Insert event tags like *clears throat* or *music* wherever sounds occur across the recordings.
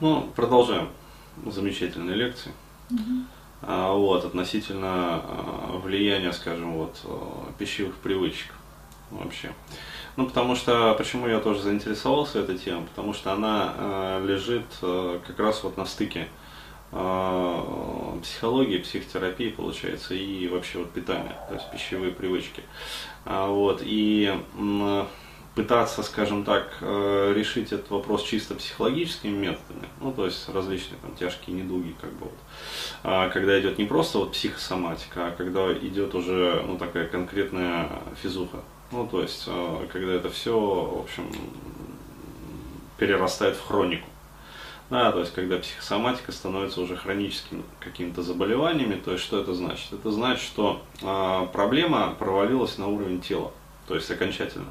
Ну, продолжаем замечательные лекции. А, вот, относительно а, влияния, скажем, вот, а, пищевых привычек вообще. Ну, потому что, почему я тоже заинтересовался этой темой, потому что она э, лежит э, как раз вот на стыке э, психологии, психотерапии, получается, и вообще вот питания, то есть пищевые привычки. А, вот, и пытаться, скажем так, э, решить этот вопрос чисто психологическими методами, ну, то есть различные там тяжкие недуги, как бы вот, а, когда идет не просто вот психосоматика, а когда идет уже, ну, такая конкретная физуха, ну, то есть, э, когда это все, в общем, перерастает в хронику. Да, то есть, когда психосоматика становится уже хроническими какими-то заболеваниями, то есть, что это значит? Это значит, что э, проблема провалилась на уровень тела, то есть, окончательно.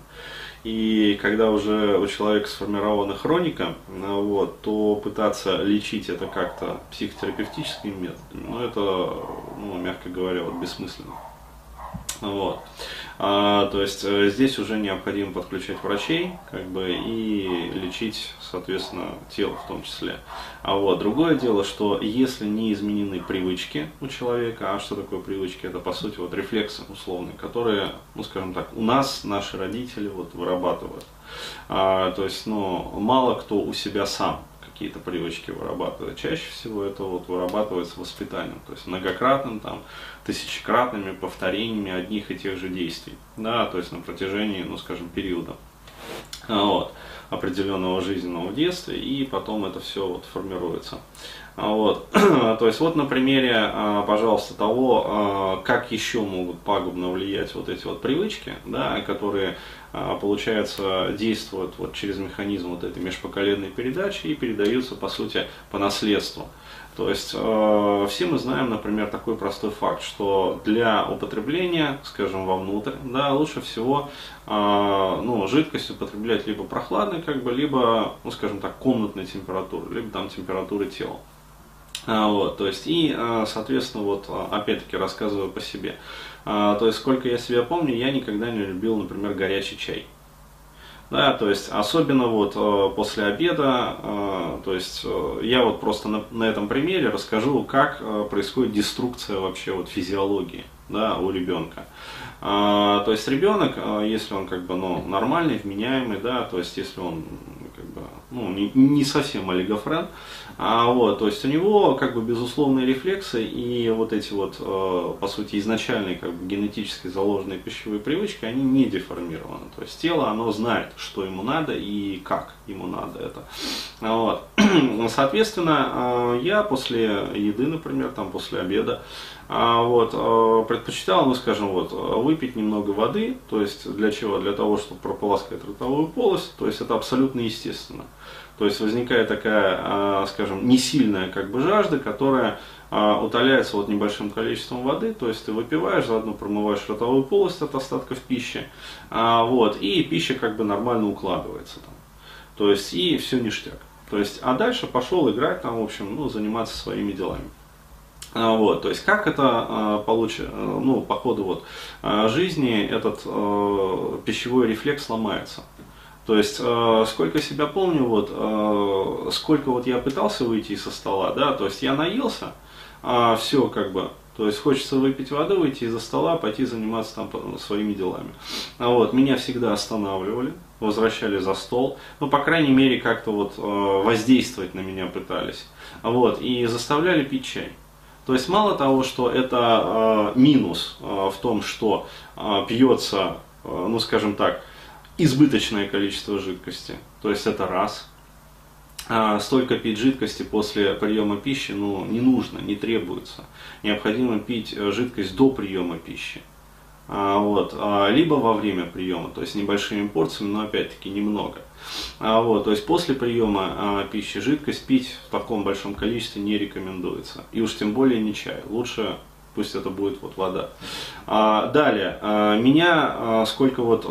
И когда уже у человека сформирована хроника, э, вот, то пытаться лечить это как-то психотерапевтическими методами, ну, это, ну, мягко говоря, вот, бессмысленно. Вот. А, то есть э, здесь уже необходимо подключать врачей как бы, и лечить, соответственно, тело в том числе. А вот другое дело, что если не изменены привычки у человека, а что такое привычки? Это по сути вот рефлексы условные, которые, ну скажем так, у нас наши родители вот вырабатывают. А, то есть, ну, мало кто у себя сам какие-то привычки вырабатывает. Чаще всего это вот вырабатывается воспитанием, то есть многократным, там, тысячекратными повторениями одних и тех же действий, да, то есть на протяжении, ну, скажем, периода. А, вот определенного жизненного детства, и потом это все вот формируется. А, вот. *clears throat* То есть вот на примере, а, пожалуйста, того, как еще могут пагубно влиять вот эти вот привычки, да, которые, получается, действуют вот через механизм вот этой межпоколенной передачи и передаются, по сути, по наследству. То есть э, все мы знаем, например, такой простой факт, что для употребления, скажем, вовнутрь, да, лучше всего э, ну, жидкость употреблять либо прохладной, как бы, либо, ну, скажем так, комнатной температуры, либо там температуры тела. А, вот, то есть, и, э, соответственно, вот, опять-таки, рассказываю по себе. А, то есть, сколько я себя помню, я никогда не любил, например, горячий чай. Да, то есть особенно вот после обеда, то есть я вот просто на, на этом примере расскажу, как происходит деструкция вообще вот физиологии да, у ребенка. А, то есть ребенок, если он как бы ну, нормальный, вменяемый, да, то есть если он ну, не, не совсем олигофрен, а, вот, то есть у него как бы безусловные рефлексы и вот эти вот, э, по сути, изначальные как бы генетически заложенные пищевые привычки, они не деформированы. То есть тело, оно знает, что ему надо и как ему надо это. Вот. Соответственно, э, я после еды, например, там после обеда, а, вот, э, предпочитал, ну скажем, вот, выпить немного воды, то есть для чего? Для того, чтобы прополоскать ротовую полость, то есть это абсолютно естественно. То есть возникает такая, а, скажем, несильная как бы жажда, которая а, утоляется вот небольшим количеством воды, то есть ты выпиваешь, заодно промываешь ротовую полость от остатков пищи, а, вот, и пища как бы нормально укладывается там. То есть и все ништяк. То есть, а дальше пошел играть там, в общем, ну, заниматься своими делами. Вот, то есть как это получится, ну, по ходу вот, жизни этот пищевой рефлекс ломается. То есть, э, сколько себя помню, вот, э, сколько вот я пытался выйти из-за стола, да, то есть я наелся, э, все как бы, то есть хочется выпить воды, выйти из-за стола, пойти заниматься там своими делами. А вот, меня всегда останавливали, возвращали за стол, ну, по крайней мере, как-то вот э, воздействовать на меня пытались. Вот, и заставляли пить чай. То есть мало того, что это э, минус э, в том, что э, пьется, э, ну скажем так, избыточное количество жидкости. То есть это раз. А столько пить жидкости после приема пищи ну, не нужно, не требуется. Необходимо пить э, жидкость до приема пищи. А, вот, а, либо во время приема, то есть небольшими порциями, но опять-таки немного. А, вот, то есть после приема пищи жидкость пить в таком большом количестве не рекомендуется. И уж тем более не чай. Лучше пусть это будет вот вода. Далее, меня, сколько вот,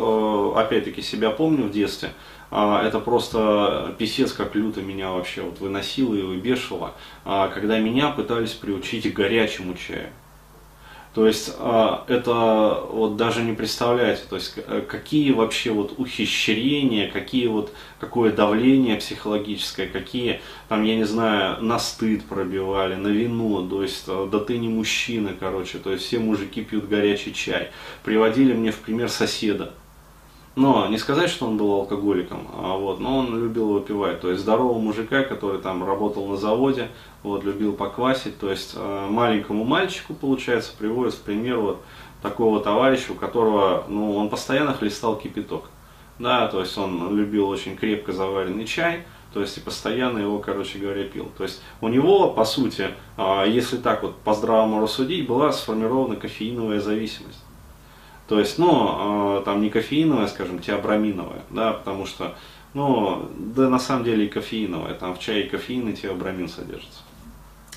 опять-таки, себя помню в детстве, это просто писец как люто меня вообще вот выносило и выбешивало, когда меня пытались приучить к горячему чаю. То есть а, это вот даже не представляете, то есть э, какие вообще вот ухищрения, какие вот, какое давление психологическое, какие там, я не знаю, на стыд пробивали, на вину, то есть э, да ты не мужчина, короче, то есть все мужики пьют горячий чай. Приводили мне в пример соседа, но не сказать, что он был алкоголиком, а вот, но он любил выпивать. То есть здорового мужика, который там работал на заводе, вот, любил поквасить. То есть э, маленькому мальчику, получается, приводит в пример вот такого товарища, у которого, ну, он постоянно хлестал кипяток. Да, то есть он любил очень крепко заваренный чай, то есть и постоянно его, короче говоря, пил. То есть у него, по сути, э, если так вот по здравому рассудить, была сформирована кофеиновая зависимость. То есть, ну, э, там не кофеиновая, скажем, теобраминовая, да, потому что, ну, да на самом деле и кофеиновая, там в чае кофеин и теобрамин содержится.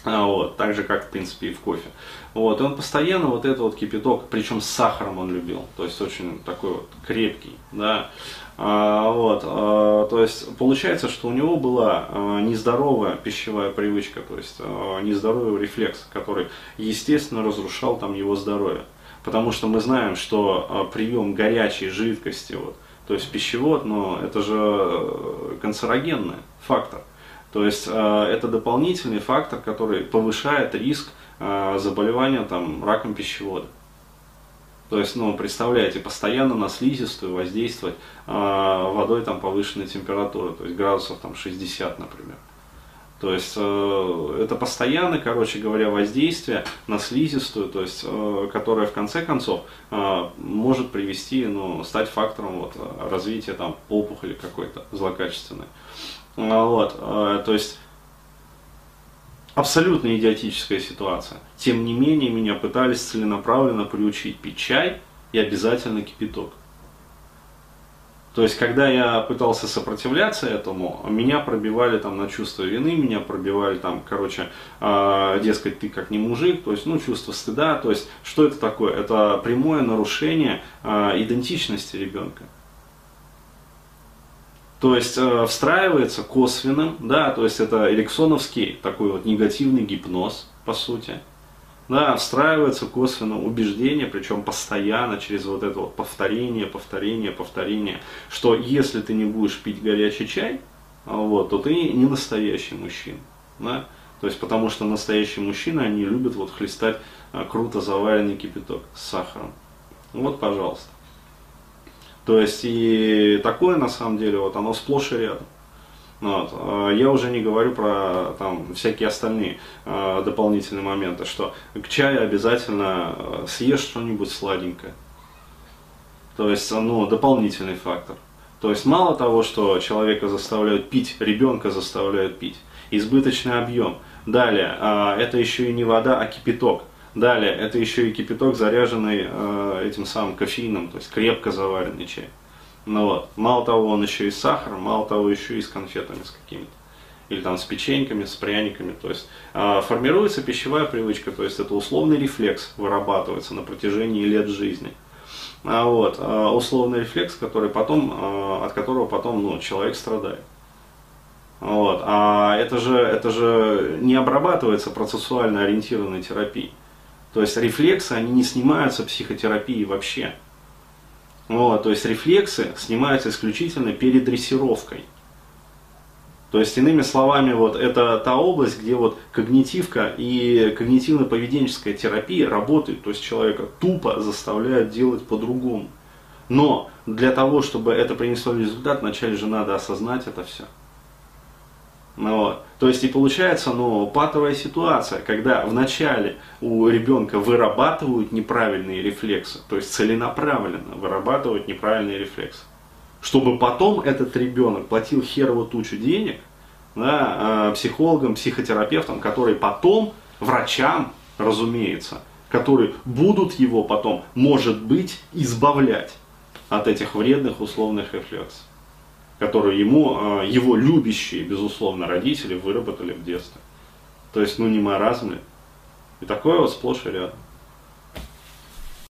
А, вот, так же, как, в принципе, и в кофе. Вот, и он постоянно вот этот вот кипяток, причем с сахаром он любил, то есть очень такой вот крепкий, да, а, вот, а, то есть получается, что у него была а, нездоровая пищевая привычка, то есть а, нездоровый рефлекс, который, естественно, разрушал там его здоровье. Потому что мы знаем, что а, прием горячей жидкости, вот, то есть пищевод, но это же э, канцерогенный фактор. То есть э, это дополнительный фактор, который повышает риск э, заболевания там, раком пищевода. То есть, ну, представляете, постоянно на слизистую воздействовать водой там повышенной температуры, то есть градусов там 60, например. То есть э, это постоянно, короче говоря, воздействие на слизистую, то есть, э, которое в конце концов э, может привести, ну, стать фактором вот, развития там, опухоли какой-то злокачественной. Вот, то есть абсолютно идиотическая ситуация. Тем не менее, меня пытались целенаправленно приучить пить чай и обязательно кипяток. То есть, когда я пытался сопротивляться этому, меня пробивали там на чувство вины, меня пробивали там, короче, э, дескать, ты как не мужик, то есть, ну, чувство стыда, то есть, что это такое? Это прямое нарушение э, идентичности ребенка. То есть, э, встраивается косвенным, да, то есть, это эриксоновский такой вот негативный гипноз, по сути да, встраивается косвенно убеждение, причем постоянно через вот это вот повторение, повторение, повторение, что если ты не будешь пить горячий чай, вот, то ты не настоящий мужчина. Да? То есть потому что настоящие мужчины, они любят вот хлестать а, круто заваренный кипяток с сахаром. Вот, пожалуйста. То есть и такое на самом деле, вот оно сплошь и рядом. Вот. А, я уже не говорю про там, всякие остальные э, дополнительные моменты, что к чаю обязательно а, съешь что-нибудь сладенькое. То есть, ну, дополнительный фактор. То есть, мало того, что человека заставляют пить, ребенка заставляют пить, избыточный объем. Далее, э, это еще и не вода, а кипяток. Далее, это еще и кипяток, заряженный э, этим самым кофеином, то есть крепко заваренный чай. Ну вот. Мало того, он еще и с сахаром, мало того, еще и с конфетами с какими-то. Или там с печеньками, с пряниками. То есть э, формируется пищевая привычка, то есть это условный рефлекс вырабатывается на протяжении лет жизни. А вот, э, условный рефлекс, который потом, э, от которого потом ну, человек страдает. Вот. А это же, это же не обрабатывается процессуально ориентированной терапией. То есть рефлексы, они не снимаются психотерапией вообще. Вот, то есть рефлексы снимаются исключительно перед дрессировкой. То есть, иными словами, вот это та область, где вот когнитивка и когнитивно-поведенческая терапия работают, то есть человека тупо заставляют делать по-другому. Но для того, чтобы это принесло результат, вначале же надо осознать это все. Ну, вот. То есть и получается ну, патовая ситуация, когда вначале у ребенка вырабатывают неправильные рефлексы, то есть целенаправленно вырабатывают неправильные рефлексы. Чтобы потом этот ребенок платил херово тучу денег да, а, психологам, психотерапевтам, которые потом, врачам, разумеется, которые будут его потом, может быть, избавлять от этих вредных условных рефлексов которую ему, а, его любящие, безусловно, родители выработали в детстве. То есть, ну не маразм ли? И такое вот сплошь и рядом.